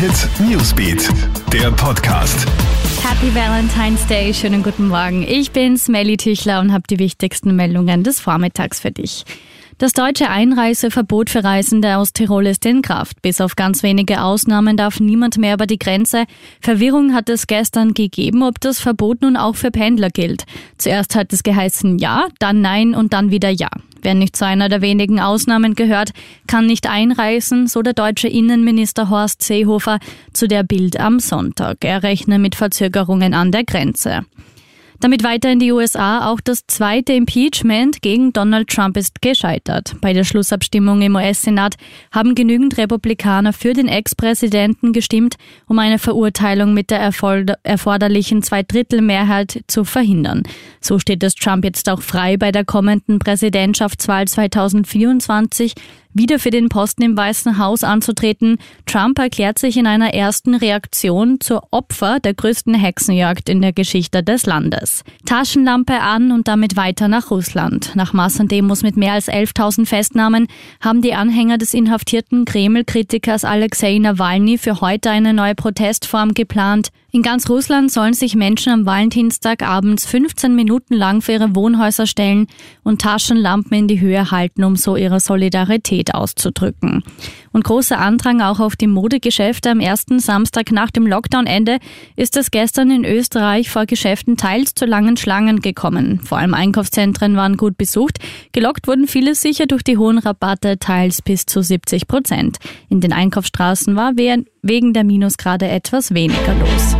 Hit Newsbeat, der Podcast. Happy Valentine's Day, schönen guten Morgen. Ich bin Smelly Tüchler und habe die wichtigsten Meldungen des Vormittags für dich. Das deutsche Einreiseverbot für Reisende aus Tirol ist in Kraft. Bis auf ganz wenige Ausnahmen darf niemand mehr über die Grenze. Verwirrung hat es gestern gegeben, ob das Verbot nun auch für Pendler gilt. Zuerst hat es geheißen ja, dann nein und dann wieder ja. Wer nicht zu einer der wenigen Ausnahmen gehört, kann nicht einreisen, so der deutsche Innenminister Horst Seehofer zu der Bild am Sonntag. Er rechne mit Verzögerungen an der Grenze. Damit weiter in die USA. Auch das zweite Impeachment gegen Donald Trump ist gescheitert. Bei der Schlussabstimmung im US-Senat haben genügend Republikaner für den Ex-Präsidenten gestimmt, um eine Verurteilung mit der erforderlichen Zweidrittelmehrheit zu verhindern. So steht es Trump jetzt auch frei bei der kommenden Präsidentschaftswahl 2024 wieder für den Posten im Weißen Haus anzutreten. Trump erklärt sich in einer ersten Reaktion zur Opfer der größten Hexenjagd in der Geschichte des Landes. Taschenlampe an und damit weiter nach Russland. Nach Massendemos mit mehr als 11.000 Festnahmen haben die Anhänger des inhaftierten Kreml-Kritikers Alexei Nawalny für heute eine neue Protestform geplant. In ganz Russland sollen sich Menschen am Valentinstag abends 15 Minuten lang für ihre Wohnhäuser stellen und Taschenlampen in die Höhe halten, um so ihre Solidarität auszudrücken. Und großer Andrang auch auf die Modegeschäfte am ersten Samstag nach dem Lockdown-Ende ist es gestern in Österreich vor Geschäften teils zu langen Schlangen gekommen. Vor allem Einkaufszentren waren gut besucht. Gelockt wurden viele sicher durch die hohen Rabatte, teils bis zu 70 Prozent. In den Einkaufsstraßen war wegen der Minusgrade etwas weniger los.